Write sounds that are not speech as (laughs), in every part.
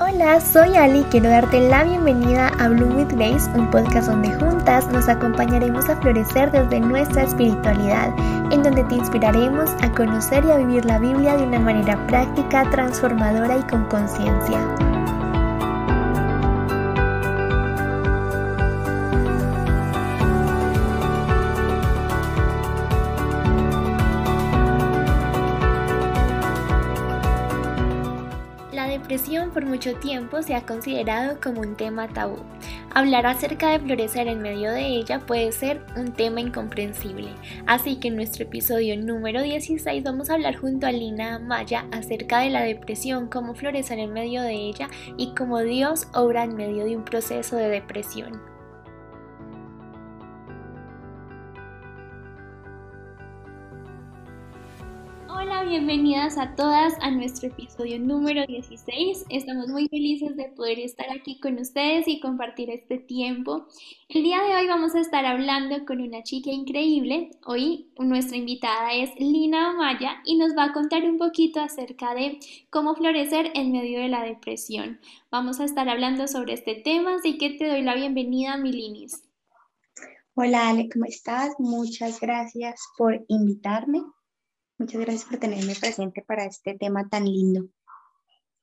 Hola, soy Ali quiero darte la bienvenida a Bloom with Grace, un podcast donde juntas nos acompañaremos a florecer desde nuestra espiritualidad, en donde te inspiraremos a conocer y a vivir la Biblia de una manera práctica, transformadora y con conciencia. Por mucho tiempo se ha considerado como un tema tabú. Hablar acerca de florecer en medio de ella puede ser un tema incomprensible. Así que en nuestro episodio número 16 vamos a hablar junto a Lina Maya acerca de la depresión, cómo florecer en medio de ella y cómo Dios obra en medio de un proceso de depresión. Hola, bienvenidas a todas a nuestro episodio número 16. Estamos muy felices de poder estar aquí con ustedes y compartir este tiempo. El día de hoy vamos a estar hablando con una chica increíble. Hoy nuestra invitada es Lina Amaya y nos va a contar un poquito acerca de cómo florecer en medio de la depresión. Vamos a estar hablando sobre este tema, así que te doy la bienvenida, Milinis. Hola Ale, ¿cómo estás? Muchas gracias por invitarme. Muchas gracias por tenerme presente para este tema tan lindo.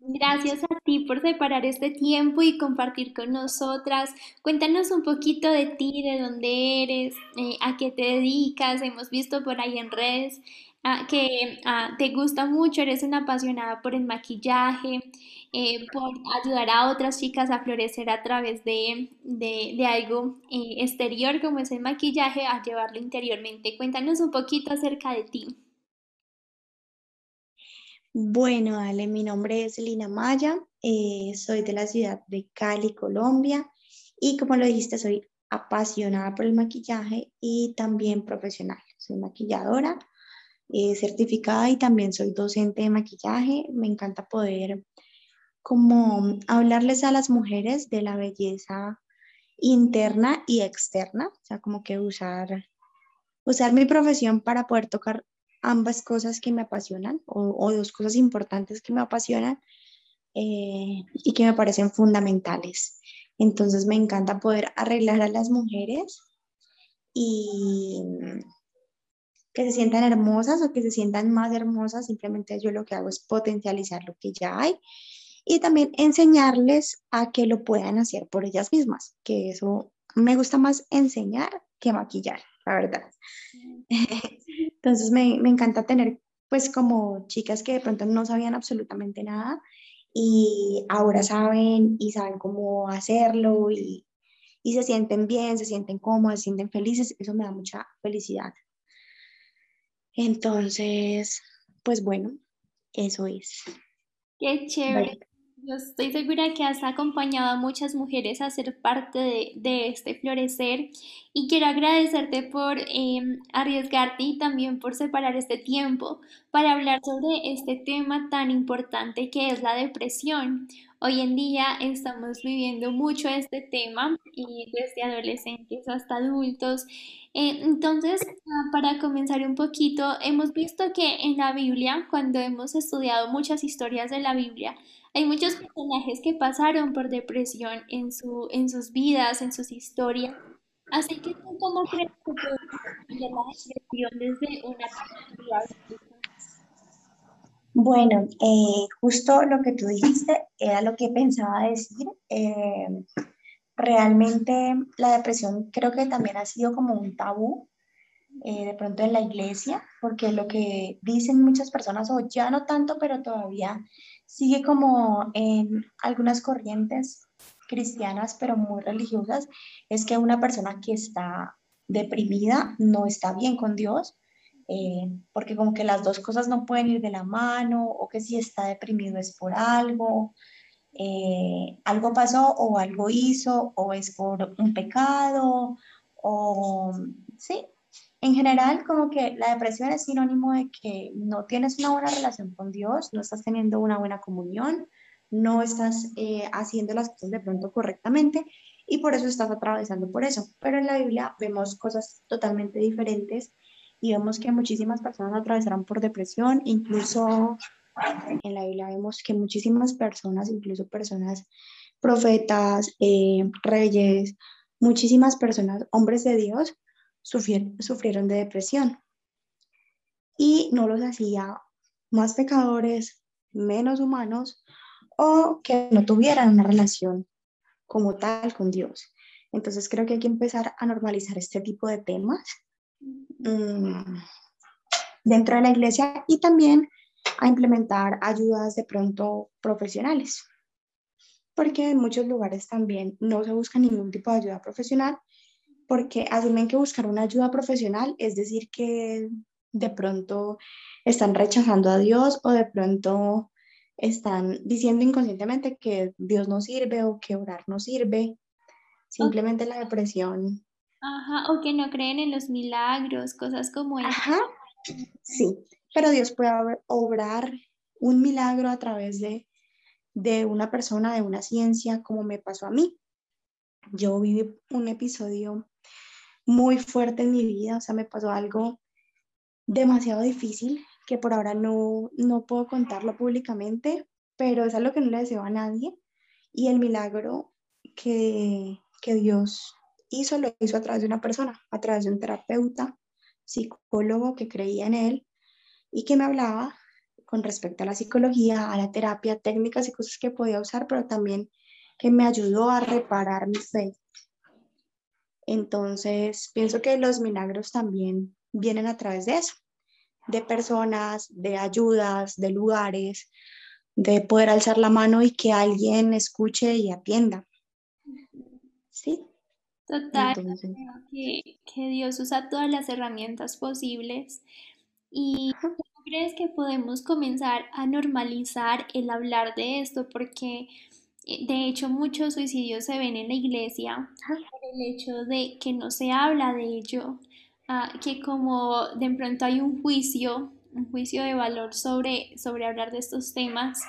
Gracias a ti por separar este tiempo y compartir con nosotras. Cuéntanos un poquito de ti, de dónde eres, eh, a qué te dedicas. Hemos visto por ahí en redes ah, que ah, te gusta mucho, eres una apasionada por el maquillaje, eh, por ayudar a otras chicas a florecer a través de, algo eh, exterior como es el maquillaje, a llevarlo interiormente. Cuéntanos un poquito acerca de ti. Bueno, Ale, mi nombre es Lina Maya, eh, soy de la ciudad de Cali, Colombia, y como lo dijiste, soy apasionada por el maquillaje y también profesional. Soy maquilladora eh, certificada y también soy docente de maquillaje. Me encanta poder como hablarles a las mujeres de la belleza interna y externa, o sea, como que usar, usar mi profesión para poder tocar ambas cosas que me apasionan o, dos cosas importantes que me apasionan eh, y que me parecen fundamentales. Entonces me encanta poder arreglar a las mujeres y que se sientan hermosas o que se sientan más hermosas. Simplemente yo lo que hago es potencializar lo que ya hay y también enseñarles a que lo puedan hacer por ellas mismas, que eso me gusta más enseñar que maquillar, la verdad. Entonces me, me encanta tener pues como chicas que de pronto no sabían absolutamente nada y ahora saben y saben cómo hacerlo y, y, se sienten bien, se sienten cómodas, se sienten felices, eso me da mucha felicidad. Entonces, pues bueno, eso es. Qué chévere. Yo estoy segura que has acompañado a muchas mujeres a ser parte de, este florecer y quiero agradecerte por em, arriesgarte y también por separar este tiempo para hablar sobre este tema tan importante que es la depresión. Hoy en día estamos viviendo mucho este tema y desde adolescentes hasta adultos. Eh, entonces, ah, para comenzar un poquito, hemos visto que en la Biblia, cuando hemos estudiado muchas historias de la Biblia, hay muchos personajes que pasaron por depresión en, su, en sus vidas, en sus historias. Así que tú cómo crees que puedes la depresión desde una perspectiva Bueno, eh, justo lo que tú dijiste era lo que pensaba decir. Eh, realmente la depresión creo que también ha sido como un tabú eh, de pronto en la iglesia, porque lo que dicen muchas personas, o ya no tanto, pero todavía sigue como en algunas corrientes cristianas, pero muy religiosas, es que una persona que está deprimida no está bien con Dios, eh, porque como que las dos cosas no pueden ir de la mano, o que si está deprimido es por algo, eh, algo pasó o algo hizo, o es por un pecado, o sí, en general, como que la depresión es sinónimo de que no tienes una buena relación con Dios, no estás teniendo una buena comunión, no estás eh, haciendo las cosas de pronto correctamente y por eso estás atravesando por eso. Pero en la Biblia vemos cosas totalmente diferentes y vemos que muchísimas personas atravesaron por depresión, incluso En la Biblia vemos que muchísimas personas, incluso personas profetas, eh, reyes, muchísimas personas, hombres de Dios, sufrieron de depresión. Y no los hacía más pecadores, menos humanos o que no tuvieran una relación como tal con Dios. Entonces creo que hay que empezar a normalizar este tipo de temas mm, dentro de la iglesia y también a implementar ayudas de pronto profesionales porque en muchos lugares también no se busca ningún tipo de ayuda profesional, porque asumen que buscar una ayuda profesional es decir que de pronto están rechazando a Dios o de pronto están diciendo inconscientemente que Dios no sirve o que orar no sirve. Simplemente la depresión. Ajá, o que no creen en los milagros, cosas como eso. Ajá, sí, pero Dios puede obrar un milagro a través de de una persona, de una ciencia, como me pasó a mí. Yo viví un episodio muy fuerte en mi vida, o sea, me pasó algo demasiado difícil que por ahora no, no puedo contarlo públicamente, pero es algo que no le deseo a nadie. Y el milagro que, que Dios hizo, lo hizo a través de una persona, a través de un terapeuta, psicólogo que creía en él y que me hablaba con respecto a la psicología, a la terapia, técnicas y cosas que podía usar, pero también que me ayudó a reparar mi fe. Entonces, pienso que los milagros también vienen a través de eso, de personas, de ayudas, de lugares, de poder alzar la mano y que alguien escuche y atienda. ¿Sí? Total, que, que, Dios usa todas las herramientas posibles y crees que podemos comenzar a normalizar el hablar de esto? Porque de hecho muchos suicidios se ven en la iglesia por el hecho de que no se habla de ello, ah, que como de pronto hay un juicio, un juicio de valor sobre, sobre hablar de estos temas,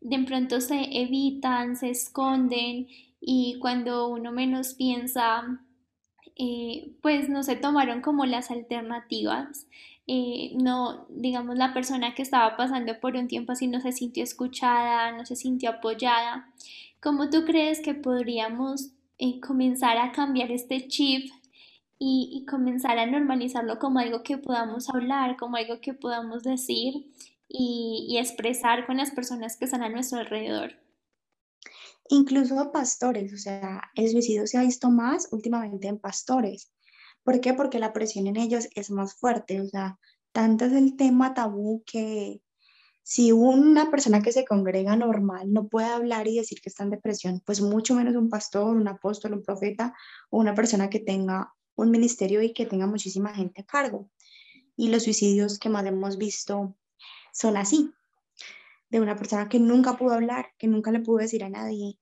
de pronto se evitan, se esconden y cuando uno menos piensa, eh, pues no se tomaron como las alternativas. No, digamos, la persona que estaba pasando por un tiempo así no se sintió escuchada, no se sintió apoyada. ¿Cómo tú crees que podríamos eh, comenzar a cambiar este chip y, comenzar a normalizarlo como algo que podamos hablar, como algo que podamos decir y, y expresar con las personas que están a nuestro alrededor? Incluso pastores, o sea, el suicidio se ha visto más últimamente en pastores. ¿Por qué? Porque la presión en ellos es más fuerte, o sea, tanto es el tema tabú que si una persona que se congrega normal no puede hablar y decir que está en depresión, pues mucho menos un pastor, un apóstol, un profeta o una persona que tenga un ministerio y que tenga muchísima gente a cargo. Y los suicidios que más hemos visto son así, de una persona que nunca pudo hablar, que nunca le pudo decir a nadie,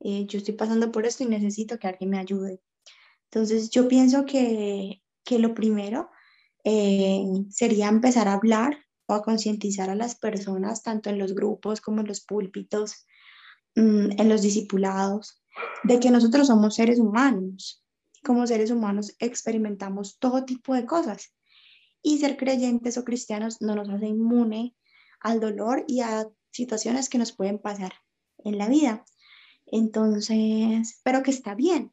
eh, yo estoy pasando por esto y necesito que alguien me ayude. Entonces, yo pienso que, que lo primero eh, sería empezar a hablar o a concientizar a las personas, tanto en los grupos como en los púlpitos, mm, en los discipulados, de que nosotros somos seres humanos. Como seres humanos experimentamos todo tipo de cosas. Y ser creyentes o cristianos no nos hace inmune al dolor y a situaciones que nos pueden pasar en la vida. Entonces, pero que está bien,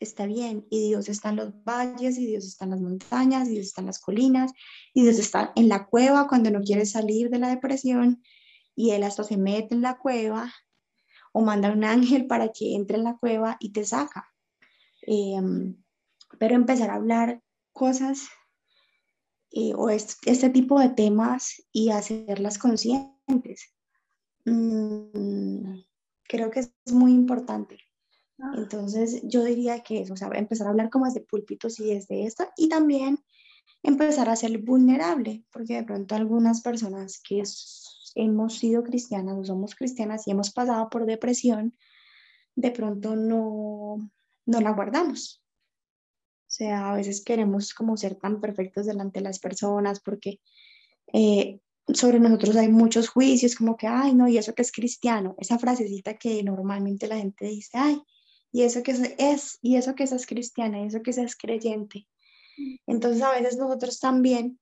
está bien y Dios está en los valles y Dios está en las montañas y Dios está en las colinas y Dios está en la cueva cuando no quiere salir de la depresión y Él hasta se mete en la cueva o manda un ángel para que entre en la cueva y te saca. Em, pero empezar a hablar cosas eh, o este, tipo de temas y hacerlas conscientes. Mm, creo que es muy importante. Entonces, yo diría que eso, o sea, empezar a hablar como desde púlpitos y desde esto, y también empezar a ser vulnerable, porque de pronto algunas personas que hemos sido cristianas o somos cristianas y hemos pasado por depresión, de pronto no, no la guardamos. O sea, a veces queremos como ser tan perfectos delante de las personas porque eh, sobre nosotros hay muchos juicios, como que, ay, no, y eso que es cristiano, esa frasecita que normalmente la gente dice, ay, y eso que es, y eso que es cristiana, y eso que es creyente. Entonces a veces nosotros también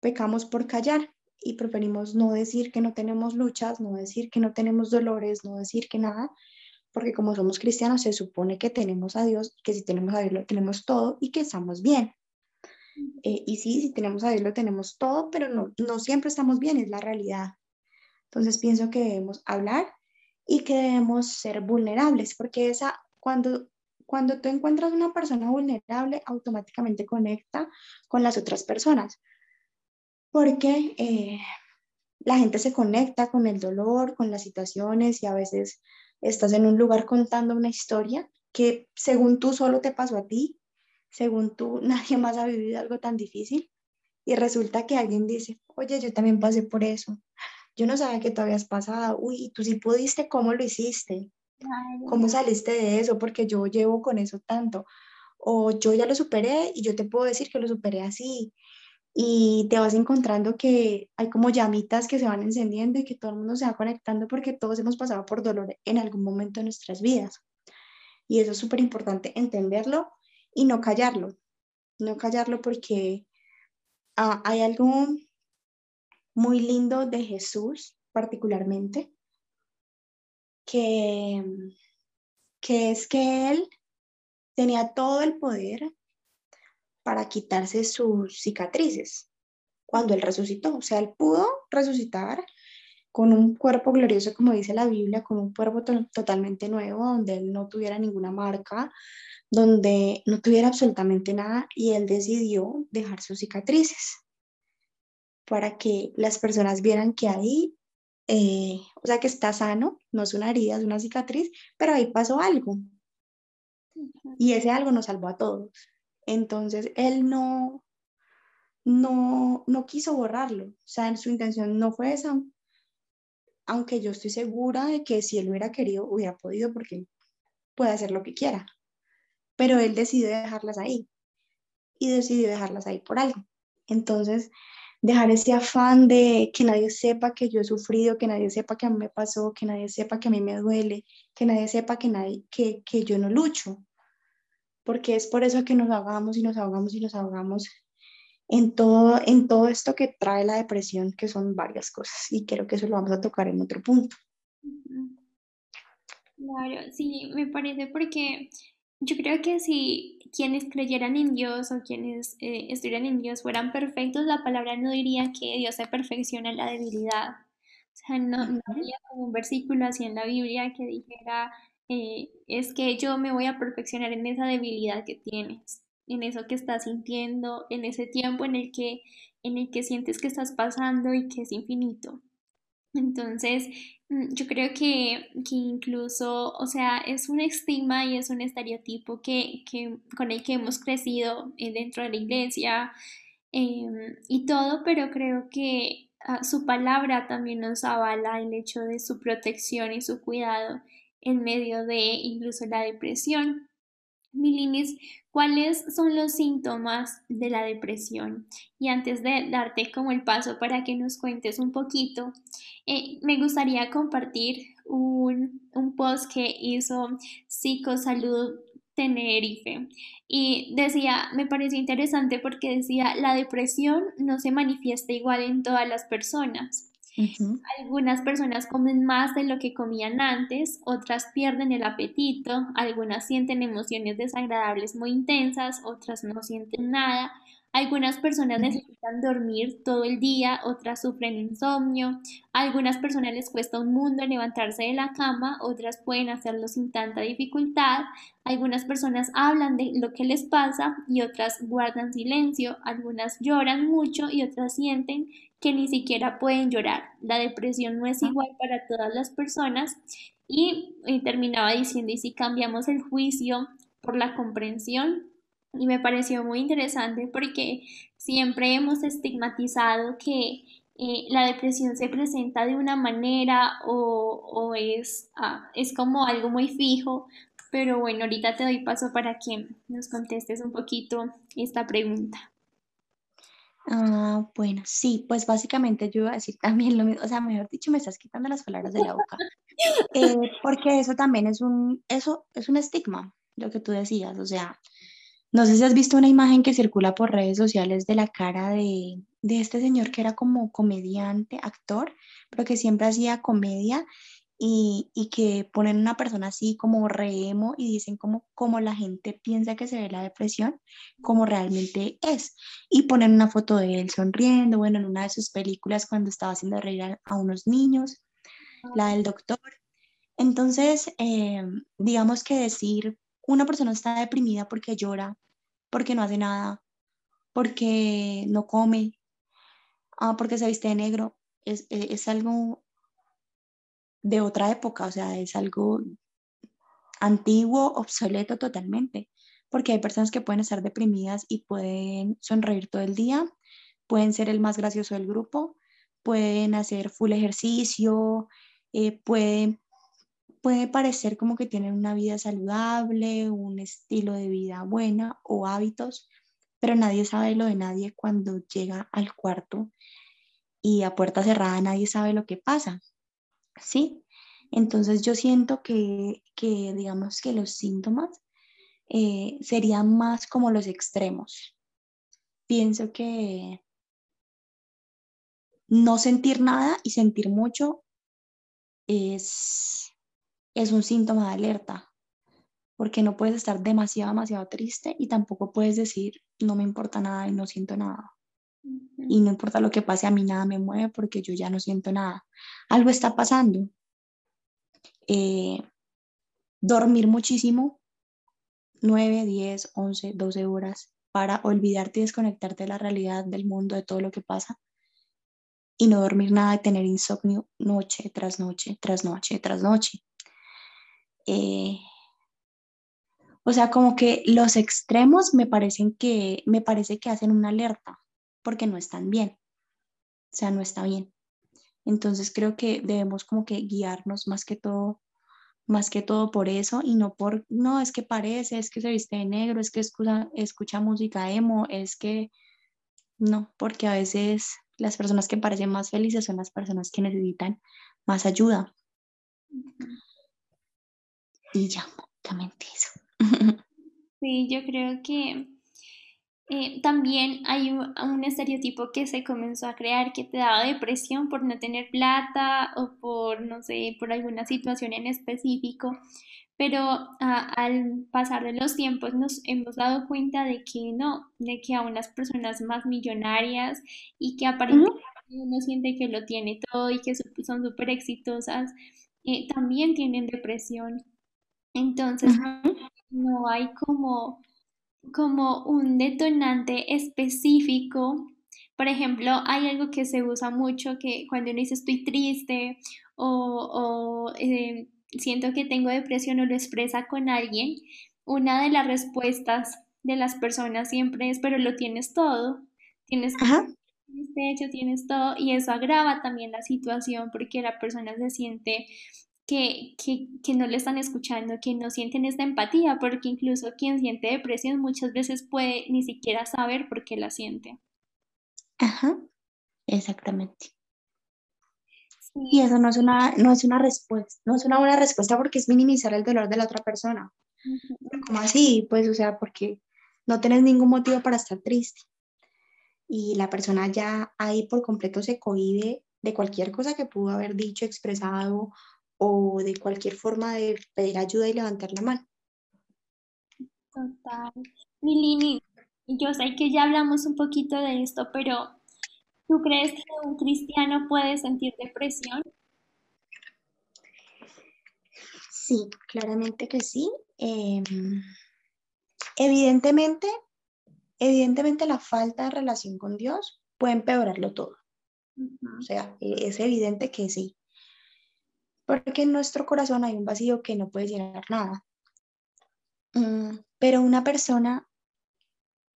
pecamos por callar y preferimos no decir que no tenemos luchas, no decir que no tenemos dolores, no decir que nada, porque como somos cristianos se supone que tenemos a Dios, que si tenemos a Dios lo tenemos todo y que estamos bien. Eh, y sí, si tenemos a Dios lo tenemos todo, pero no, no siempre estamos bien, es la realidad. Entonces pienso que debemos hablar y que debemos ser vulnerables, porque esa, cuando, cuando tú encuentras una persona vulnerable, automáticamente conecta con las otras personas, porque eh, la gente se conecta con el dolor, con las situaciones y a veces estás en un lugar contando una historia que según tú solo te pasó a ti, según tú (laughs) nadie más ha vivido algo tan difícil y resulta que alguien dice, oye, yo también pasé por eso, yo no sabía que tú habías pasado, uy, tú sí pudiste, ¿cómo lo hiciste? ¿Cómo saliste de eso? Porque yo llevo con eso tanto. O yo ya lo superé y yo te puedo decir que lo superé así. Y te vas encontrando que hay como llamitas que se van encendiendo y que todo el mundo se va conectando porque todos hemos pasado por dolor en algún momento de nuestras vidas. Y eso es súper importante entenderlo y no callarlo. No callarlo porque ah, hay algo muy lindo de Jesús particularmente, que, que es que él tenía todo el poder para quitarse sus cicatrices cuando él resucitó. O sea, él pudo resucitar con un cuerpo glorioso, como dice la Biblia, con un cuerpo totalmente nuevo, donde él no tuviera ninguna marca, donde no tuviera absolutamente nada, y él decidió dejar sus cicatrices para que las personas vieran que ahí, eh, o sea, que está sano, no es una herida, es una cicatriz, pero ahí pasó algo. Y ese algo nos salvó a todos. Entonces, él no, no, no quiso borrarlo. O sea, su intención no fue esa, aunque yo estoy segura de que si él hubiera querido, hubiera podido, porque puede hacer lo que quiera. Pero él decidió dejarlas ahí. Y decidió dejarlas ahí por algo. Entonces, dejar ese afán de que nadie sepa que yo he sufrido, que nadie sepa que a mí me pasó, que nadie sepa que a mí me duele, que nadie sepa que, nadie, que, que yo no lucho. Porque es por eso que nos ahogamos y nos ahogamos y nos ahogamos en todo, en todo esto que trae la depresión, que son varias cosas. Y creo que eso lo vamos a tocar en otro punto. Claro, sí, me parece porque yo creo que si quienes creyeran en Dios o quienes eh, estuvieran en Dios fueran perfectos, la palabra no diría que Dios se perfecciona en la debilidad. O sea, no, no había como un versículo así en la Biblia que dijera, eh, es que yo me voy a perfeccionar en esa debilidad que tienes, en eso que estás sintiendo, en ese tiempo en el que, en el que sientes que estás pasando y que es infinito. Entonces, mm, yo creo que, que, incluso, o sea, es un estigma y es un estereotipo que, que con el que hemos crecido eh, dentro de la iglesia em, y todo, pero creo que ah, su palabra también nos avala el hecho de su protección y su cuidado en medio de incluso la depresión. Milinis, ¿cuáles son los síntomas de la depresión? Y antes de darte como el paso para que nos cuentes un poquito, eh, me gustaría compartir un, un post que hizo Psicosalud Tenerife y decía, me pareció interesante porque decía, la depresión no se manifiesta igual en todas las personas. Algunas personas comen más de lo que comían antes, otras pierden el apetito, algunas sienten emociones desagradables muy intensas, otras no sienten nada. Algunas personas necesitan dormir todo el día, otras sufren insomnio. Algunas personas les cuesta un mundo levantarse de la cama, otras pueden hacerlo sin tanta dificultad. Algunas personas hablan de lo que les pasa y otras guardan silencio. Algunas lloran mucho y otras sienten que ni siquiera pueden llorar. La depresión no es igual para todas las personas y, terminaba diciendo, y si cambiamos el juicio por la comprensión, y me pareció muy interesante porque siempre hemos estigmatizado que eh, la depresión se presenta de una manera o, o es, ah, es como algo muy fijo, pero bueno, ahorita te doy paso para que nos contestes un poquito esta pregunta. Ah, bueno, sí, pues básicamente yo iba a decir (laughs) también lo mismo, o sea, mejor dicho, me estás quitando las palabras de la boca, eh, porque eso también es un, eso es un estigma, lo que tú decías, o sea, no sé si has visto una imagen que circula por redes sociales de la cara de, de este señor que era como comediante, actor, pero que siempre hacía comedia y, y, que ponen una persona así como remo y dicen como, como la gente piensa que se ve la depresión, como realmente es. Y ponen una foto de él sonriendo, bueno, en una de sus películas cuando estaba haciendo reír a, unos niños, la del doctor. Entonces, eh, digamos que decir, una persona está deprimida porque llora, porque no hace nada, porque no come, ah, porque se viste de negro, es, es algo de otra época, o sea, es algo antiguo, obsoleto totalmente, porque hay personas que pueden estar deprimidas y pueden sonreír todo el día, pueden ser el más gracioso del grupo, pueden hacer full ejercicio, eh, pueden, puede parecer como que tienen una vida saludable, un estilo de vida buena o hábitos, pero nadie sabe lo de nadie cuando llega al cuarto y a puerta cerrada nadie sabe lo que pasa. ¿Sí? Entonces yo siento que, digamos que los síntomas eh, serían más como los extremos. Pienso que no sentir nada y sentir mucho es, es un síntoma de alerta, porque no puedes estar demasiado, demasiado triste y tampoco puedes decir, no me importa nada y no siento nada. Y no importa lo que pase, a mí nada me mueve porque yo ya no siento nada. Algo está pasando. Eh, dormir muchísimo, 9, 10, 11, 12 horas para olvidarte y desconectarte de la realidad, del mundo, de todo lo que pasa. Y no dormir nada y tener insomnio noche tras noche, tras noche, tras noche. Eh, o sea, como que los extremos me parecen que, me parece que hacen una alerta porque no están bien. O sea, no está bien. Entonces creo que debemos como que guiarnos más que todo, más que todo por eso y no por, no, es que parece, es que se viste de negro, es que escucha, escucha música emo, es que, no, porque a veces las personas que parecen más felices son las personas que necesitan más ayuda. Y ya, también eso. (laughs) Sí, yo creo que eh, también hay un, estereotipo que se comenzó a crear que te daba depresión por no tener plata o por, no sé, por alguna situación en específico, pero al pasar de los tiempos nos hemos dado cuenta de que no, de que a unas personas más millonarias y que aparentemente uno siente que lo tiene todo y que son súper exitosas, eh, también tienen depresión. Entonces, no hay como como un detonante específico. Por ejemplo, hay algo que se usa mucho que cuando uno dice estoy triste o, eh, siento que tengo depresión o lo expresa con alguien, una de las respuestas de las personas siempre es, pero lo tienes todo, tienes de hecho tienes todo y eso agrava también la situación porque la persona se siente que, no le están escuchando, que no sienten esta empatía, porque incluso quien siente depresión muchas veces puede ni siquiera saber por qué la siente. Ajá, exactamente. Y eso no es, una, no es una respuesta, no es una buena respuesta porque es minimizar el dolor de la otra persona. ¿Cómo así? Pues, o sea, porque no tienes ningún motivo para estar triste. Y la persona ya ahí por completo se cohíbe de cualquier cosa que pudo haber dicho, expresado o de cualquier forma de pedir ayuda y levantar la mano. Total. Milini, yo sé que ya hablamos un poquito de esto, pero ¿tú crees que un cristiano puede sentir depresión? Sí, claramente que sí. Em, evidentemente, evidentemente la falta de relación con Dios puede empeorarlo todo. O sea, e-, es evidente que sí porque en nuestro corazón hay un vacío que no puede llenar nada. Mm, pero una persona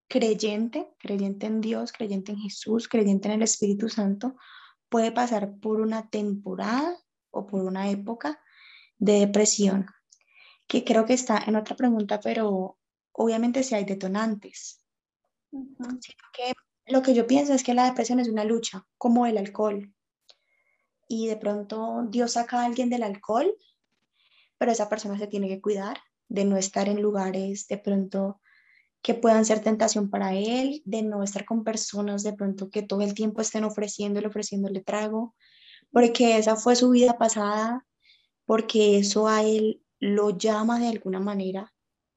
creyente, creyente en Dios, creyente en Jesús, creyente en el Espíritu Santo, puede pasar por una temporada o por una época de depresión, que creo que está en otra pregunta, pero obviamente si hay detonantes. que lo que yo pienso es que la depresión es una lucha, como el alcohol y de pronto Dios saca a alguien del alcohol, pero esa persona se tiene que cuidar de no estar en lugares de pronto que puedan ser tentación para él, de no estar con personas de pronto que todo el tiempo estén ofreciéndole, ofreciéndole trago, porque esa fue su vida pasada, porque eso a él lo llama de alguna manera,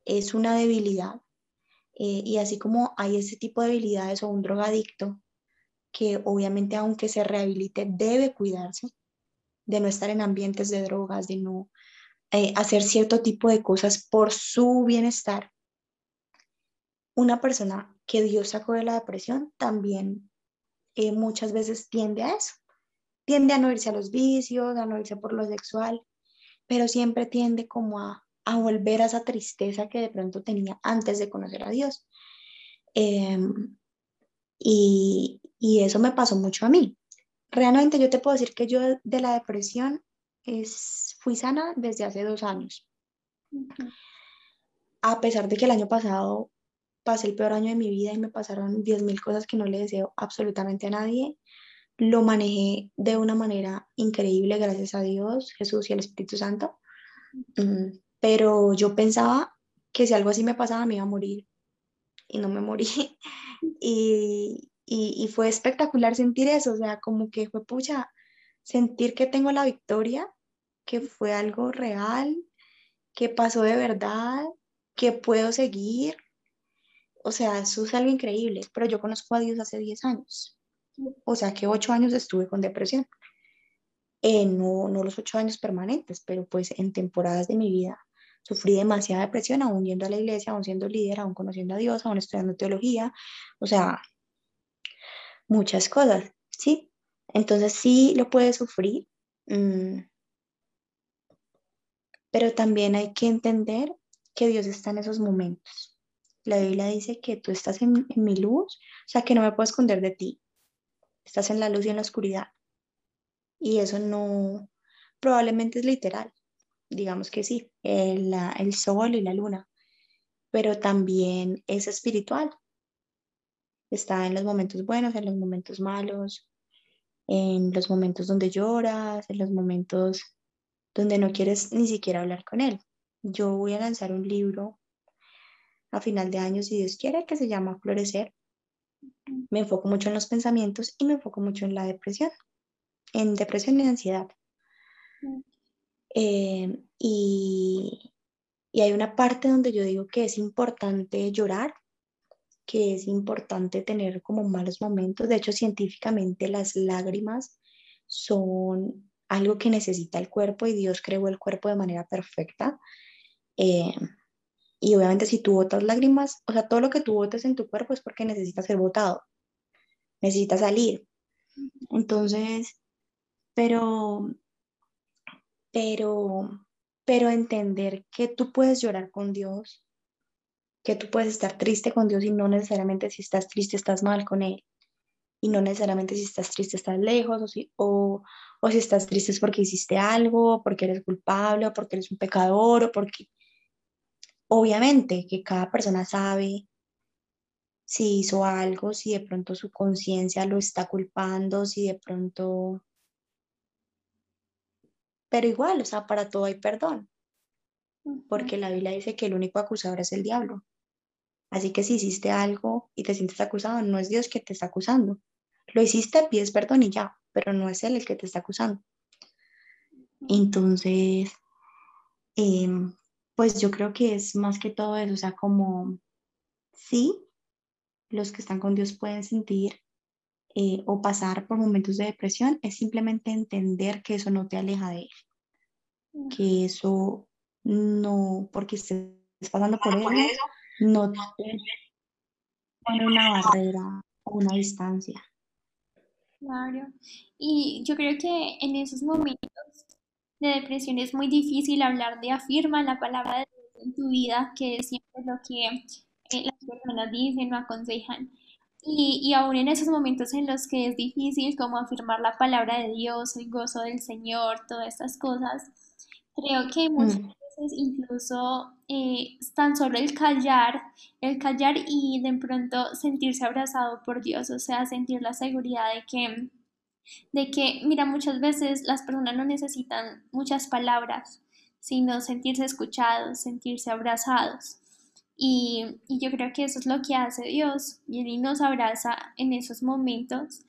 es una debilidad. Eh, y así como hay ese tipo de debilidades o un drogadicto que obviamente aunque se rehabilite debe cuidarse de no estar en ambientes de drogas, de no eh, hacer cierto tipo de cosas por su bienestar. Una persona que Dios sacó de la depresión también eh, muchas veces tiende a eso. Tiende a no irse a los vicios, a no irse por lo sexual, pero siempre tiende como a, volver a esa tristeza que de pronto tenía antes de conocer a Dios. Em, y, y, eso me pasó mucho a mí. Realmente yo te puedo decir que yo de la depresión es, fui sana desde hace dos años. A pesar de que el año pasado pasé el peor año de mi vida y me pasaron 10.000 cosas que no le deseo absolutamente a nadie, lo manejé de una manera increíble, gracias a Dios, Jesús y el Espíritu Santo. Mm, pero yo pensaba que si algo así me pasaba me iba a morir y no me morí. (laughs) Y, y, fue espectacular sentir eso, o sea, como que fue pucha, sentir que tengo la victoria, que fue algo real, que pasó de verdad, que puedo seguir. O sea, eso es algo increíble, pero yo conozco a Dios hace 10 años o sea que ocho años estuve con depresión. Eh, no, no los ocho años permanentes, pero pues en temporadas de mi vida sufrí demasiada depresión, aún yendo a la iglesia, aún siendo líder, aún conociendo a Dios, aún estudiando teología, o sea, muchas cosas, ¿sí? Entonces sí lo puedes sufrir, mm, pero también hay que entender que Dios está en esos momentos. La Biblia dice que tú estás en, en mi luz, o sea, que no me puedo esconder de ti estás en la luz y en la oscuridad. Y eso no, probablemente es literal, digamos que sí, el, el sol y la luna, pero también es espiritual. Está en los momentos buenos, en los momentos malos, en los momentos donde lloras, en los momentos donde no quieres ni siquiera hablar con él. Yo voy a lanzar un libro a final de año, si Dios quiere, que se llama Florecer me enfoco mucho en los pensamientos y me enfoco mucho en la depresión, en depresión y ansiedad. Eh, y, y hay una parte donde yo digo que es importante llorar, que es importante tener como malos momentos. De hecho, científicamente las lágrimas son algo que necesita el cuerpo y Dios creó el cuerpo de manera perfecta. Eh, y obviamente si tú botas lágrimas, o sea, todo lo que tú botes en tu cuerpo es porque necesita ser botado, necesita salir. Entonces, pero, pero, pero entender que tú puedes llorar con Dios, que tú puedes estar triste con Dios y no necesariamente si estás triste estás mal con Él. Y no necesariamente si estás triste estás lejos o si, o, o si estás triste es porque hiciste algo, porque eres culpable o porque eres un pecador o porque Obviamente que cada persona sabe si hizo algo, si de pronto su conciencia lo está culpando, si de pronto... Pero igual, o sea, para todo hay perdón, porque la Biblia dice que el único acusador es el diablo. Así que si hiciste algo y te sientes acusado, no es Dios que te está acusando. Lo hiciste, pides perdón y ya, pero no es Él el que te está acusando. Entonces, eh, pues yo creo que es más que todo eso, o sea, como sí, los que están con Dios pueden sentir eh, o pasar por momentos de depresión, es simplemente entender que eso no te aleja de Él, que eso no, porque estés pasando por eso, no te pone una barrera o una distancia. Claro, y yo creo que en esos momentos de depresión es muy difícil hablar de afirma la palabra de Dios en tu vida, que es siempre lo que eh, las personas dicen o aconsejan. Y, y aún en esos momentos en los que es difícil como afirmar la palabra de Dios, el gozo del Señor, todas estas cosas, creo que muchas mm. Veces incluso eh, tan solo el callar, el callar y de pronto sentirse abrazado por Dios, o sea, sentir la seguridad de que de que, mira, muchas veces las personas no necesitan muchas palabras, sino sentirse escuchados, sentirse abrazados. Y, y, yo creo que eso es lo que hace Dios. Y Él nos abraza en esos momentos.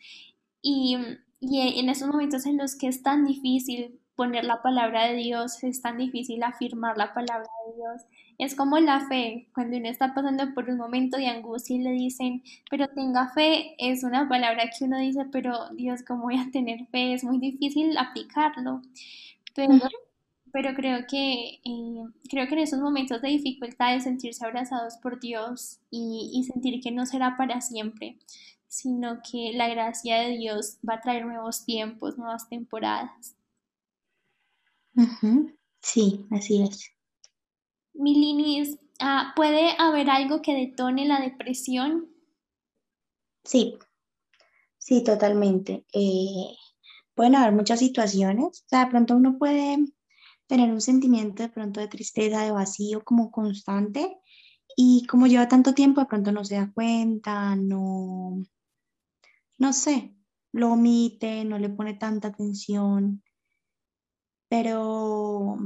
Y, y en esos momentos en los que es tan difícil poner la palabra de Dios, es tan difícil afirmar la palabra de Dios. Es como la fe, cuando uno está pasando por un momento de angustia y le dicen, pero tenga fe, es una palabra que uno dice, pero Dios, ¿cómo voy a tener fe? Es muy difícil aplicarlo. Pero, pero creo que eh, creo que en esos momentos de dificultad de sentirse abrazados por Dios y, y sentir que no será para siempre, sino que la gracia de Dios va a traer nuevos tiempos, nuevas temporadas. Sí, así es. Milinis, ah, ¿puede haber algo que detone la depresión? Sí, sí, totalmente. Eh, pueden haber muchas situaciones, o sea, de pronto uno puede tener un sentimiento de pronto de tristeza, de vacío como constante y como lleva tanto tiempo, de pronto no se da cuenta, no, no sé, lo omite, no le pone tanta atención, pero,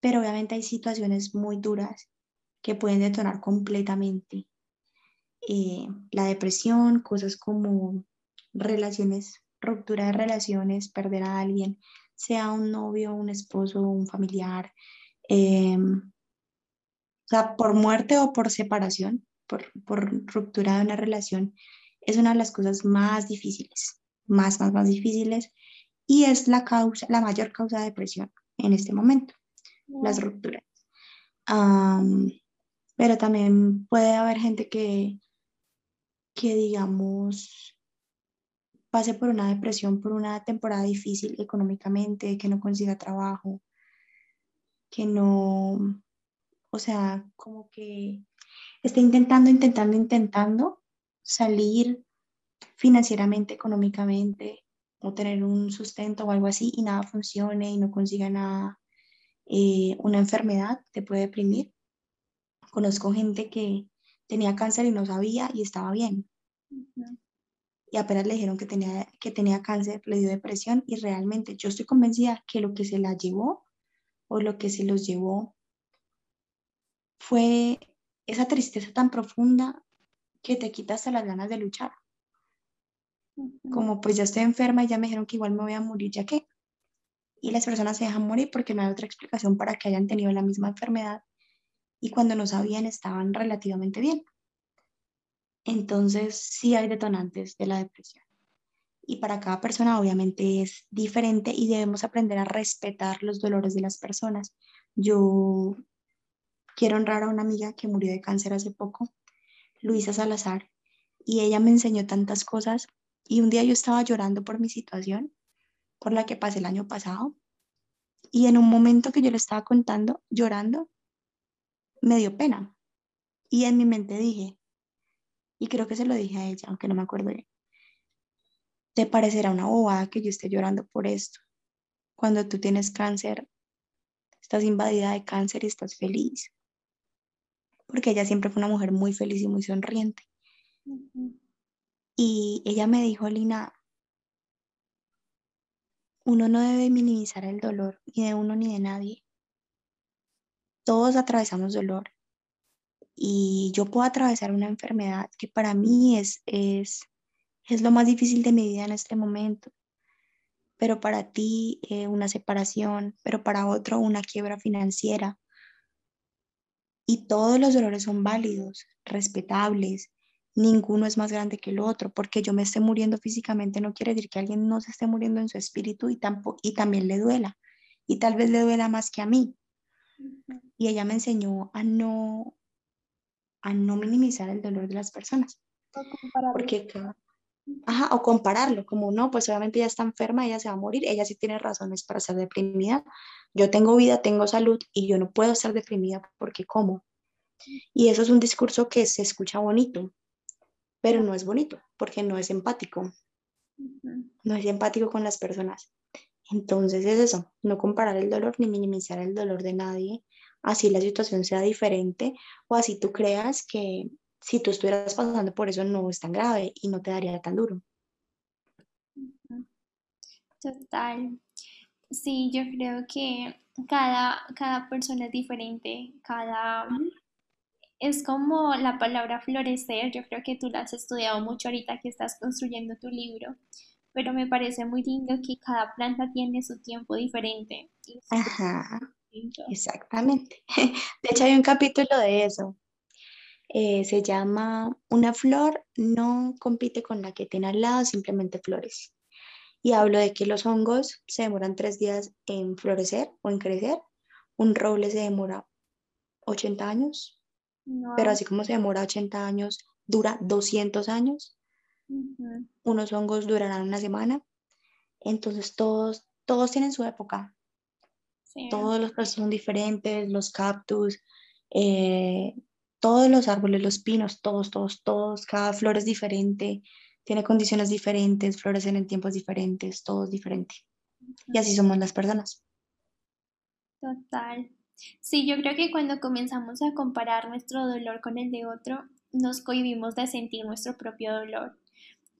pero obviamente hay situaciones muy duras que pueden detonar completamente eh, la depresión, cosas como relaciones, ruptura de relaciones, perder a alguien, sea un novio, un esposo, un familiar, em, o sea, por muerte o por separación, por, por ruptura de una relación, es una de las cosas más difíciles, más, más, más difíciles y es la causa, la mayor causa de depresión en este momento, las rupturas. pero también puede haber gente que, que, digamos, pase por una depresión por una temporada difícil económicamente, que no consiga trabajo, que no, o sea, como que esté intentando, intentando, intentando salir financieramente, económicamente, o tener un sustento o algo así y nada funcione y no consiga nada, eh, una enfermedad te puede deprimir. Conozco gente que tenía cáncer y no sabía y estaba bien. Y apenas le dijeron que tenía, que tenía cáncer, le dio depresión y realmente yo estoy convencida que lo que se la llevó o lo que se los llevó fue esa tristeza tan profunda que te quita hasta las ganas de luchar como pues ya estoy enferma y ya me dijeron que igual me voy a morir, ya que. Y las personas se dejan morir porque no hay otra explicación para que hayan tenido la misma enfermedad y cuando no sabían estaban relativamente bien. Entonces sí hay detonantes de la depresión. Y para cada persona obviamente es diferente y debemos aprender a respetar los dolores de las personas. Yo quiero honrar a una amiga que murió de cáncer hace poco, Luisa Salazar, y ella me enseñó tantas cosas y un día yo estaba llorando por mi situación, por la que pasé el año pasado, y en un momento que yo le estaba contando, llorando, me dio pena. Y en mi mente dije, y creo que se lo dije a ella, aunque no me acuerdo bien, te parecerá una bobada que yo esté llorando por esto. Cuando tú tienes cáncer, estás invadida de cáncer y estás feliz. Porque ella siempre fue una mujer muy feliz y muy sonriente. Y ella me dijo, Lina, uno no debe minimizar el dolor, ni de uno ni de nadie. Todos atravesamos dolor. Y yo puedo atravesar una enfermedad que para mí es, es, es lo más difícil de mi vida en este momento. Pero para ti eh, una separación, pero para otro una quiebra financiera. Y todos los dolores son válidos, respetables, ninguno es más grande que el otro, porque yo me esté muriendo físicamente no quiere decir que alguien no se esté muriendo en su espíritu y, tampoco, y también le duela, y tal vez le duela más que a mí. Y ella me enseñó a no, a no minimizar el dolor de las personas. O porque, ajá, o compararlo, como no, pues obviamente ella está enferma, ella se va a morir, ella sí tiene razones para ser deprimida. Yo tengo vida, tengo salud y yo no puedo estar deprimida porque como. Y eso es un discurso que se escucha bonito, pero no es bonito porque no es empático. No es empático con las personas. Entonces es eso, no comparar el dolor ni minimizar el dolor de nadie, así la situación sea diferente o así tú creas que si tú estuvieras pasando por eso no es tan grave y no te daría tan duro. Total. Sí, yo creo que cada, cada persona es diferente, cada... Es como la palabra florecer, yo creo que tú la has estudiado mucho ahorita que estás construyendo tu libro, pero me parece muy lindo que cada planta tiene su tiempo diferente. Ajá, exactamente. (laughs) De hecho hay un capítulo de eso. Eh, se llama Una flor no compite con la que tiene al lado, simplemente flores y hablo de que los hongos se demoran tres días en florecer o en crecer. Un roble se demora 80 años, pero así como se demora 80 años, dura 200 años. Unos hongos durarán una semana. Entonces todos, todos tienen su época. Todos los son diferentes, los cactus, eh, todos los árboles, los pinos, todos, todos, todos, cada flor es diferente tiene condiciones diferentes, florecen en tiempos diferentes, todo es diferente. Y así somos las personas. Total. Sí, yo creo que cuando comenzamos a comparar nuestro dolor con el de otro, nos cohibimos de sentir nuestro propio dolor.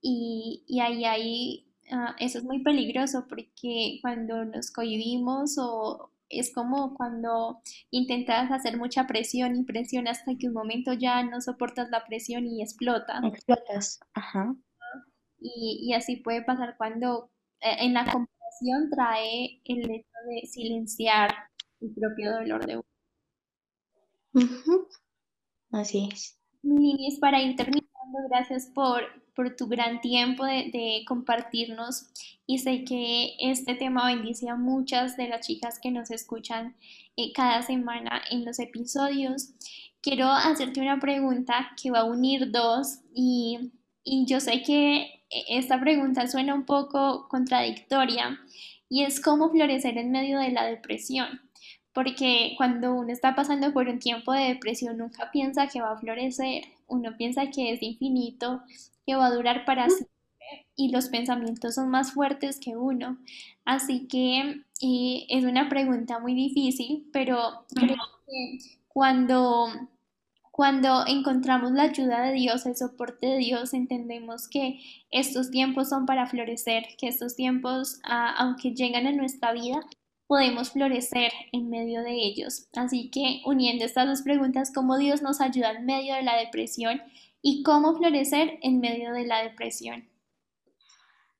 Y, y ahí, ahí ah, eso es muy peligroso porque cuando nos cohibimos o es como cuando intentas hacer mucha presión y presión hasta que un momento ya no soportas la presión y explota. Explotas, ajá y, así puede pasar cuando eh, en la comparación trae el hecho de silenciar el propio dolor de uno. Así es. Para ir terminando, gracias por, por tu gran tiempo de, compartirnos y sé que este tema bendice a muchas de las chicas que nos escuchan eh, cada semana en los episodios. Quiero hacerte una pregunta que va a unir dos y, y yo sé que esta pregunta suena un poco contradictoria y es cómo florecer en medio de la depresión. Porque cuando uno está pasando por un tiempo de depresión nunca piensa que va a florecer, uno piensa que es infinito, que va a durar para siempre y los pensamientos son más fuertes que uno. Así que es una pregunta muy difícil, pero creo que cuando cuando encontramos la ayuda de Dios, el soporte de Dios, entendemos que estos tiempos son para florecer, que estos tiempos, ah, aunque llegan a nuestra vida, podemos florecer en medio de ellos. Así que uniendo estas dos preguntas, ¿cómo Dios nos ayuda en medio de la depresión y cómo florecer en medio de la depresión?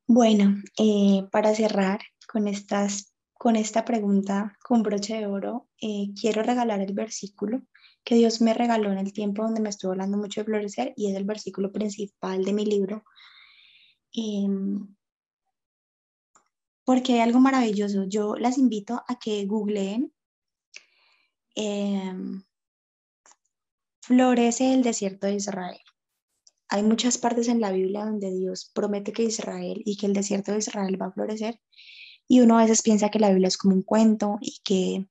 Bueno, eh, para cerrar con, esta pregunta con broche de oro, eh, quiero regalar el versículo que Dios me regaló en el tiempo donde me estuvo hablando mucho de florecer y es el versículo principal de mi libro. Em, porque hay algo maravilloso. Yo las invito a que googleen em, Florece el desierto de Israel. Hay muchas partes en la Biblia donde Dios promete que Israel y que el desierto de Israel va a florecer y uno a veces piensa que la Biblia es como un cuento y que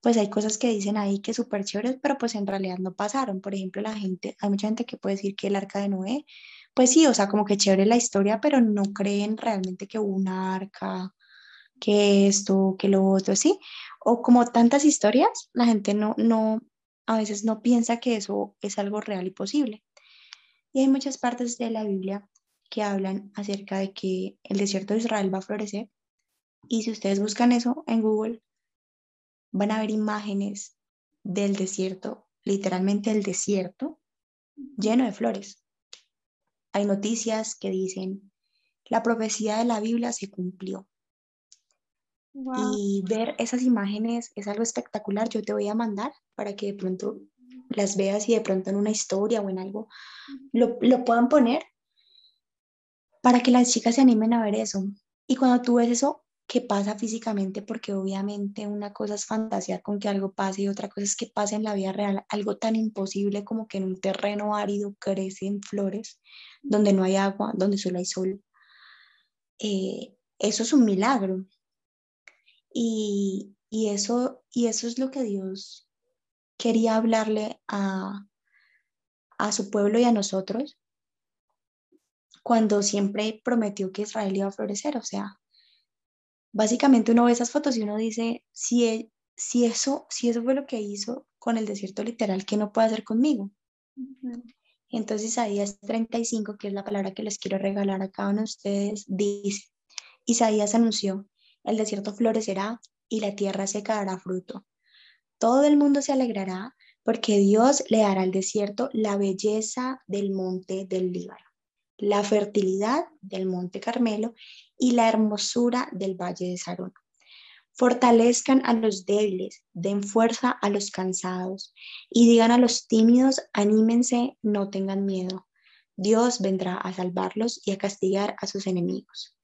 pues hay cosas que dicen ahí que súper chéveres, pero pues en realidad no pasaron. Por ejemplo, la gente, hay mucha gente que puede decir que el arca de Noé, pues sí, o sea, como que chévere la historia, pero no creen realmente que hubo una arca, que esto, que lo otro, sí. O como tantas historias, la gente no, no, a veces no piensa que eso es algo real y posible. Y hay muchas partes de la Biblia que hablan acerca de que el desierto de Israel va a florecer. Y si ustedes buscan eso en Google, van a ver imágenes del desierto, literalmente el desierto, lleno de flores. Hay noticias que dicen, la profecía de la Biblia se cumplió. Y ver esas imágenes es algo espectacular. Yo te voy a mandar para que de pronto las veas y de pronto en una historia o en algo lo, lo puedan poner para que las chicas se animen a ver eso. Y cuando tú ves eso, que pasa físicamente, porque obviamente una cosa es fantasear con que algo pase y otra cosa es que pase en la vida real, algo tan imposible como que en un terreno árido crecen flores, donde no hay agua, donde solo hay sol. Eh, eso es un milagro. Y, eso, y eso es lo que Dios quería hablarle a, a su pueblo y a nosotros cuando siempre prometió que Israel iba a florecer. O sea, básicamente uno ve esas fotos y uno dice, si, e, si, eso, si eso fue lo que hizo con el desierto literal, ¿qué no puede hacer conmigo? Entonces Isaías 35, que es la palabra que les quiero regalar a cada uno de ustedes, dice, Isaías anunció, el desierto florecerá, y la tierra seca dará fruto. Todo el mundo se alegrará porque Dios le dará al desierto la belleza del monte del Líbano, la fertilidad del monte Carmelo y la hermosura del valle de Sarón. Fortalezcan a los débiles, den fuerza a los cansados y digan a los tímidos, anímense, no tengan miedo. Dios vendrá a salvarlos y a castigar a sus enemigos.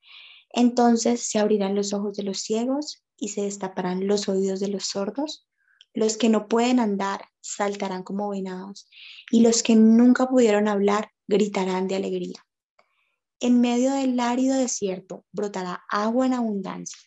Entonces se abrirán los ojos de los ciegos y se destaparán los oídos de los sordos. Los que no pueden andar saltarán como venados y los que nunca pudieron hablar gritarán de alegría. En medio del árido desierto brotará agua en abundancia.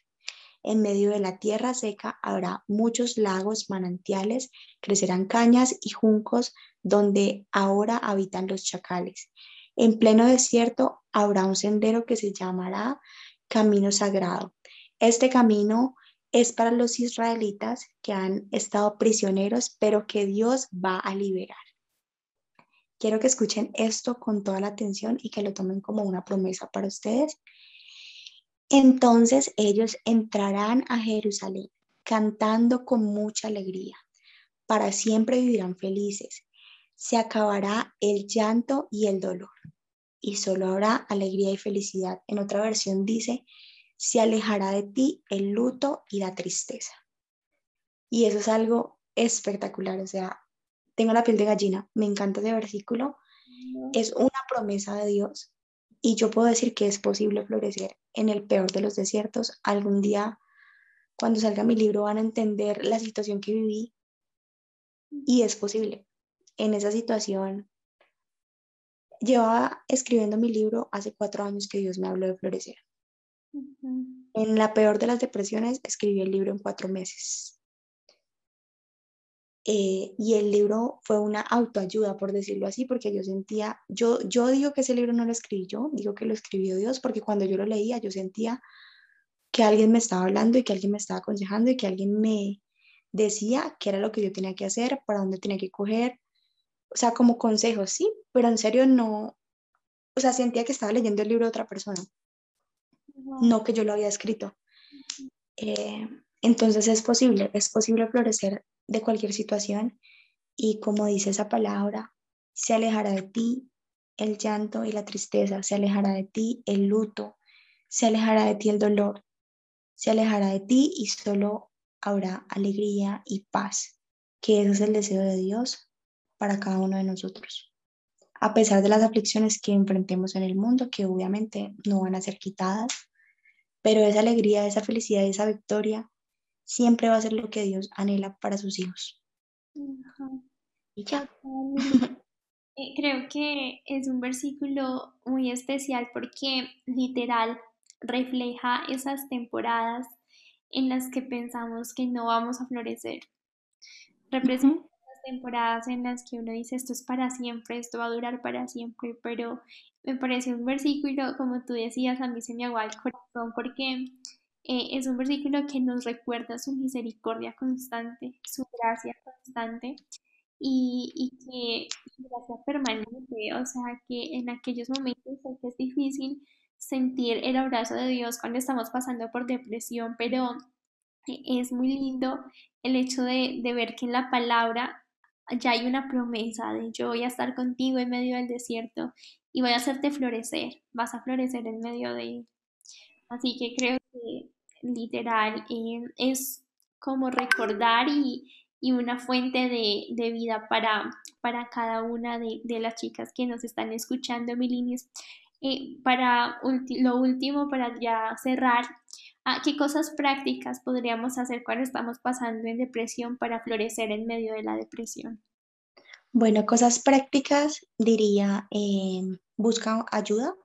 En medio de la tierra seca habrá muchos lagos, manantiales, crecerán cañas y juncos donde ahora habitan los chacales. En pleno desierto habrá un sendero que se llamará camino sagrado. Este camino es para los israelitas que han estado prisioneros, pero que Dios va a liberar. Quiero que escuchen esto con toda la atención y que lo tomen como una promesa para ustedes. Entonces ellos entrarán a Jerusalén cantando con mucha alegría. Para siempre vivirán felices. Se acabará el llanto y el dolor y solo habrá alegría y felicidad. En otra versión dice, se alejará de ti el luto y la tristeza. Y eso es algo espectacular, o sea, tengo la piel de gallina, me encanta ese versículo, es una promesa de Dios y yo puedo decir que es posible florecer en el peor de los desiertos. Algún día, cuando salga mi libro, van a entender la situación que viví y es posible. En esa situación llevaba escribiendo mi libro hace cuatro años que Dios me habló de florecer. En la peor de las depresiones escribí el libro en cuatro meses. Eh, y el libro fue una autoayuda, por decirlo así, porque yo sentía, yo, yo digo que ese libro no lo escribí yo, digo que lo escribió Dios, porque cuando yo lo leía yo sentía que alguien me estaba hablando y que alguien me estaba aconsejando y que alguien me decía qué era lo que yo tenía que hacer, para dónde tenía que coger, o sea, como consejos, sí, pero en serio no, o sea, sentía que estaba leyendo el libro de otra persona, no que yo lo había escrito. Eh, entonces es posible, es posible florecer de cualquier situación y como dice esa palabra, se alejará de ti el llanto y la tristeza, se alejará de ti el luto, se alejará de ti el dolor, se alejará de ti y solo habrá alegría y paz, que ese es el deseo de Dios para cada uno de nosotros. A pesar de las aflicciones que enfrentemos en el mundo, que obviamente no van a ser quitadas, pero esa alegría, esa felicidad, esa victoria siempre va a ser lo que Dios anhela para sus hijos. Y ya. (laughs) Eh, creo que es un versículo muy especial porque literal refleja esas temporadas en las que pensamos que no vamos a florecer. Representa temporadas en las que uno dice esto es para siempre, esto va a durar para siempre, pero me parece un versículo, como tú decías, a mí se me agua el corazón porque eh, es un versículo que nos recuerda su misericordia constante, su gracia constante y, y que gracia permanente, o sea que en aquellos momentos sé que es difícil sentir el abrazo de Dios cuando estamos pasando por depresión, pero es muy lindo el hecho de, de ver que en la palabra ya hay una promesa de yo voy a estar contigo en medio del desierto y voy a hacerte florecer, vas a florecer en medio de él. Así que creo que literal eh, es como recordar y, una fuente de, vida para, para cada una de, las chicas que nos están escuchando, Milinies. Eh, para lo último, para ya cerrar, ah, ¿qué cosas prácticas podríamos hacer cuando estamos pasando en depresión para florecer en medio de la depresión? Bueno, cosas prácticas diría, eh, busca ayuda,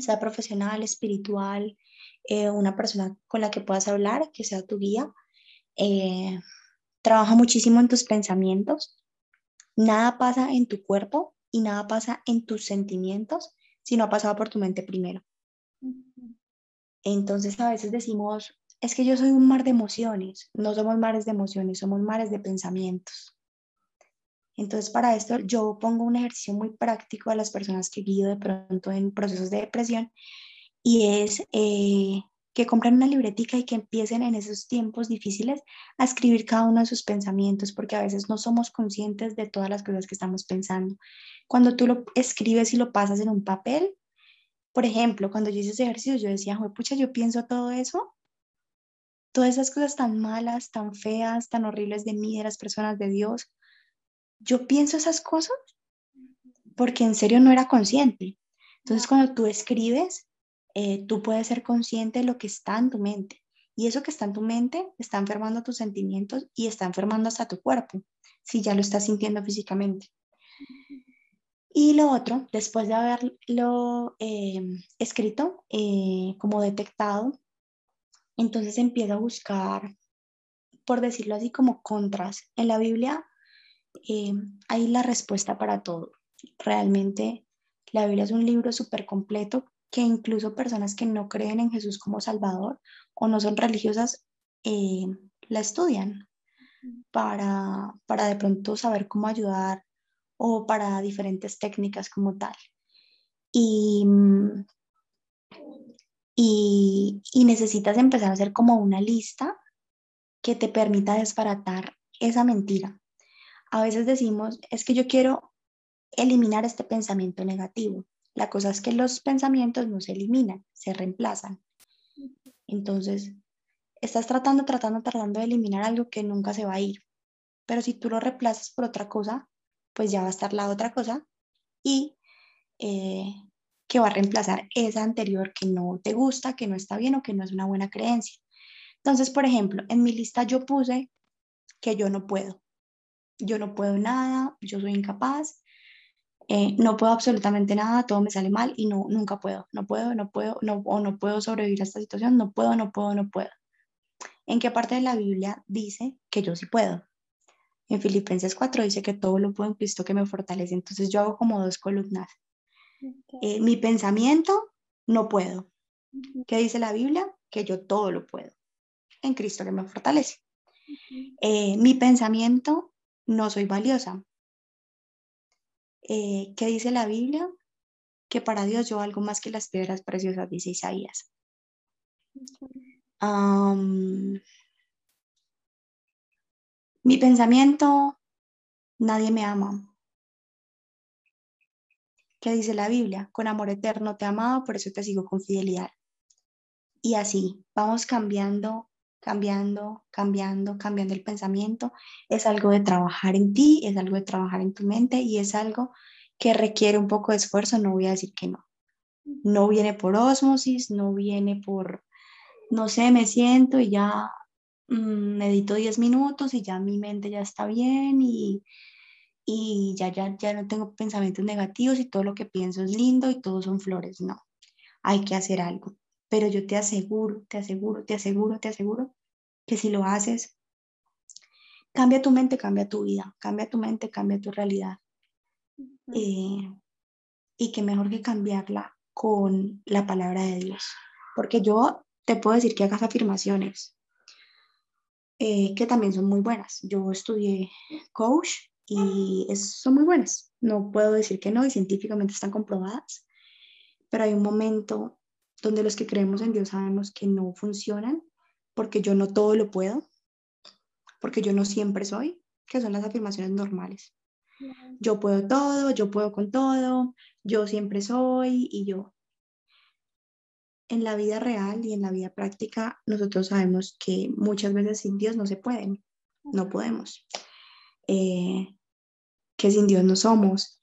sea profesional, espiritual, eh, una persona con la que puedas hablar, que sea tu guía. Eh, trabaja muchísimo en tus pensamientos. Nada pasa en tu cuerpo y nada pasa en tus sentimientos si no ha pasado por tu mente primero. Entonces a veces decimos, es que yo soy un mar de emociones. No somos mares de emociones, somos mares de pensamientos. Entonces, para esto yo pongo un ejercicio muy práctico a las personas que guío de pronto en procesos de depresión y es eh, que compren una libretica y que empiecen en esos tiempos difíciles a escribir cada uno de sus pensamientos, porque a veces no somos conscientes de todas las cosas que estamos pensando. Cuando tú lo escribes y lo pasas en un papel, por ejemplo, cuando yo hice ese ejercicio, yo decía, pucha, yo pienso todo eso, todas esas cosas tan malas, tan feas, tan horribles de mí, de las personas, de Dios, yo pienso esas cosas porque en serio no era consciente. Entonces, cuando tú escribes, eh, tú puedes ser consciente de lo que está en tu mente. Y eso que está en tu mente está enfermando tus sentimientos y está enfermando hasta tu cuerpo, si ya lo estás sintiendo físicamente. Y lo otro, después de haberlo eh, escrito, eh, como detectado, entonces empieza a buscar, por decirlo así, como contras. En la Biblia hay la respuesta para todo. Realmente la Biblia es un libro súper completo que incluso personas que no creen en Jesús como Salvador o no son religiosas eh, la estudian para, para de pronto saber cómo ayudar o para diferentes técnicas como tal. Y, y, y, necesitas empezar a hacer como una lista que te permita desbaratar esa mentira. A veces decimos, es que yo quiero eliminar este pensamiento negativo. La cosa es que los pensamientos no se eliminan, se reemplazan. Entonces, estás tratando, tratando, tratando de eliminar algo que nunca se va a ir. Pero si tú lo reemplazas por otra cosa, pues ya va a estar la otra cosa y eh, que va a reemplazar esa anterior que no te gusta, que no está bien o que no es una buena creencia. Entonces, por ejemplo, en mi lista yo puse que yo no puedo. Yo no puedo nada, yo soy incapaz, eh, no puedo absolutamente nada, todo me sale mal y no, nunca puedo, no puedo, no puedo, no, o no puedo sobrevivir a esta situación, no puedo, no puedo, no puedo. ¿En qué parte de la Biblia dice que yo sí puedo? En Filipenses 4 dice que todo lo puedo en Cristo que me fortalece. Entonces yo hago como dos columnas. Eh, mi pensamiento, no puedo. ¿Qué dice la Biblia? Que yo todo lo puedo en Cristo que me fortalece. Eh, mi pensamiento, no soy valiosa. Eh, ¿qué dice la Biblia? Que para Dios yo algo más que las piedras preciosas, dice Isaías. mi pensamiento, nadie me ama. ¿Qué dice la Biblia? Con amor eterno te amado, por eso te sigo con fidelidad. Y así, vamos cambiando cambiando, cambiando, cambiando el pensamiento. Es algo de trabajar en ti, es algo de trabajar en tu mente y es algo que requiere un poco de esfuerzo, no voy a decir que no. No viene por osmosis, no viene por, no sé, me siento y ya mm, medito 10 minutos y ya mi mente ya está bien y, y ya, ya, ya no tengo pensamientos negativos y todo lo que pienso es lindo y todos son flores. No, hay que hacer algo pero yo te aseguro, te aseguro, te aseguro, te aseguro que si lo haces, cambia tu mente, cambia tu vida, cambia tu mente, cambia tu realidad. Eh, y que mejor que cambiarla con la palabra de Dios. Porque yo te puedo decir que hagas afirmaciones eh, que también son muy buenas. Yo estudié coach y son muy buenas. No puedo decir que no y científicamente están comprobadas, pero hay un momento donde los que creemos en Dios sabemos que no funcionan, porque yo no todo lo puedo, porque yo no siempre soy, que son las afirmaciones normales. Yo puedo todo, yo puedo con todo, yo siempre soy y yo. En la vida real y en la vida práctica, nosotros sabemos que muchas veces sin Dios no se pueden, no podemos. Eh, que sin Dios no somos.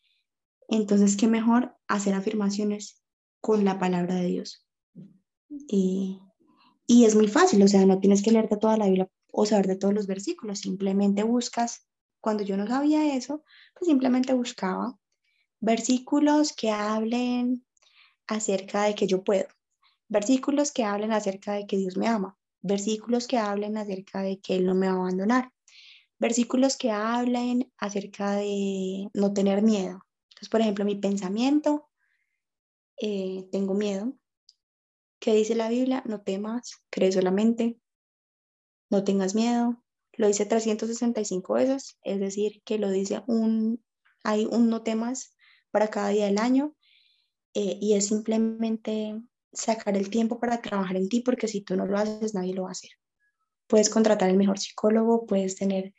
Entonces, qué mejor hacer afirmaciones con la palabra de Dios. Y, y es muy fácil, o sea, no tienes que leerte toda la Biblia o saber de todos los versículos, simplemente buscas, cuando yo no sabía eso, pues simplemente buscaba versículos que hablen acerca de que yo puedo, versículos que hablen acerca de que Dios me ama, versículos que hablen acerca de que Él no me va a abandonar, versículos que hablen acerca de no tener miedo. Entonces, por ejemplo, mi pensamiento, eh, tengo miedo, ¿Qué dice la Biblia? No temas, cree solamente, no tengas miedo. Lo dice 365 veces, es decir, que lo dice un, hay un no temas para cada día del año eh, y es simplemente sacar el tiempo para trabajar en ti, porque si tú no lo haces, nadie lo va a hacer. Puedes contratar el mejor psicólogo, puedes tener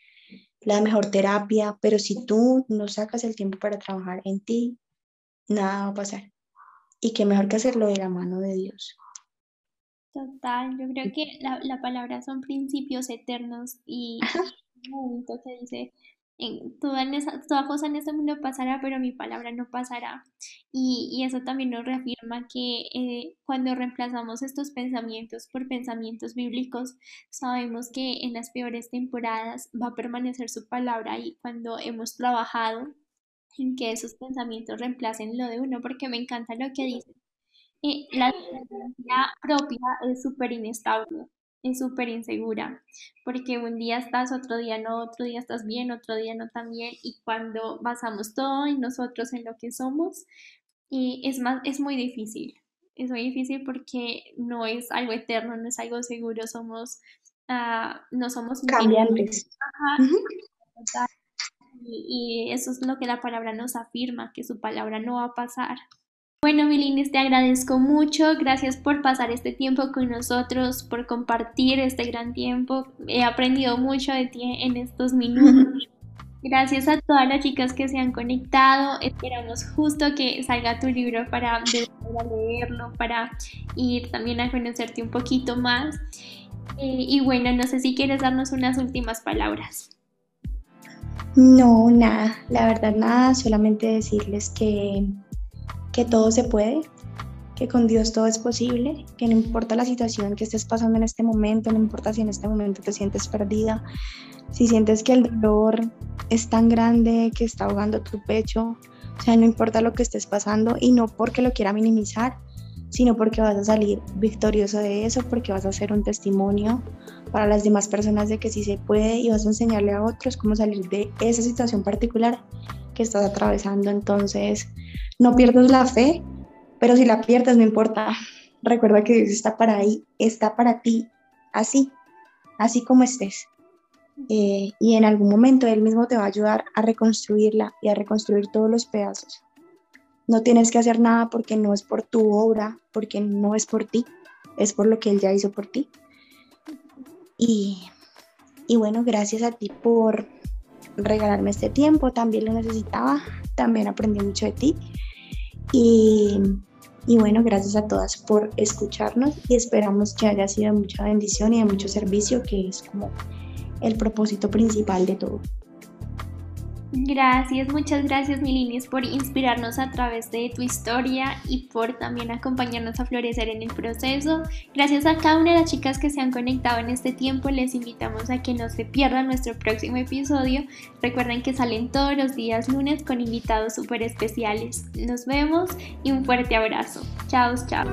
la mejor terapia, pero si tú no sacas el tiempo para trabajar en ti, nada va a pasar. Y qué mejor que hacerlo de la mano de Dios. Total, yo creo que la, la palabra son principios eternos y un momento que dice, en toda, toda cosa en este mundo pasará, pero mi palabra no pasará. Y, y eso también nos reafirma que eh, cuando reemplazamos estos pensamientos por pensamientos bíblicos, sabemos que en las peores temporadas va a permanecer su palabra y cuando hemos trabajado en que esos pensamientos reemplacen lo de uno, porque me encanta lo que dice. Eh, la propia es súper inestable es súper insegura, porque un día estás, otro día no, otro día estás bien, otro día no tan bien, y cuando basamos todo en nosotros, en lo que somos, y es, más, es muy difícil, es muy difícil porque no es algo eterno, no es algo seguro, somos, uh, no somos cambiantes. y, y eso es lo que la palabra nos afirma, que su palabra no va a pasar. Bueno, Milinis, te agradezco mucho. Gracias por pasar este tiempo con nosotros, por compartir este gran tiempo. He aprendido mucho de ti en estos minutos. (laughs) Gracias a todas las chicas que se han conectado. Esperamos justo que salga tu libro para leerlo, para ir también a conocerte un poquito más. Eh, y bueno, no sé si quieres darnos unas últimas palabras. No, nada, la verdad nada, solamente decirles que que todo se puede, que con Dios todo es posible, que no importa la situación que estés pasando en este momento, no importa si en este momento te sientes perdida, si sientes que el dolor es tan grande que está ahogando tu pecho, o sea, no importa lo que estés pasando y no porque lo quiera minimizar, sino porque vas a salir victorioso de eso, porque vas a hacer un testimonio para las demás personas de que sí se puede y vas a enseñarle a otros cómo salir de esa situación particular que estás atravesando. Entonces, no pierdas la fe, pero si la pierdes no importa. Recuerda que Dios está para ahí, está para ti, así, así como estés. Eh, y en algún momento Él mismo te va a ayudar a reconstruirla y a reconstruir todos los pedazos. No tienes que hacer nada porque no es por tu obra, porque no es por ti, es por lo que Él ya hizo por ti. Y, y bueno, gracias a ti por regalarme este tiempo, también lo necesitaba, también aprendí mucho de ti y, bueno, gracias a todas por escucharnos y esperamos que haya sido mucha bendición y de mucho servicio, que es como el propósito principal de todo. Gracias, muchas gracias Milinis por inspirarnos a través de tu historia y por también acompañarnos a florecer en el proceso. Gracias a cada una de las chicas que se han conectado en este tiempo, les invitamos a que no se pierdan nuestro próximo episodio. Recuerden que salen todos los días lunes con invitados súper especiales. Nos vemos y un fuerte abrazo. Chao, chao.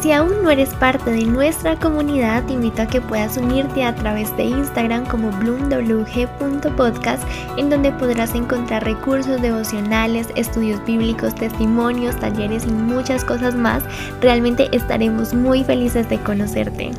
Si aún no eres parte de nuestra comunidad, te invito a que puedas unirte a través de Instagram como bloomwg.podcast, en donde podrás encontrar recursos devocionales, estudios bíblicos, testimonios, talleres y muchas cosas más. Realmente estaremos muy felices de conocerte.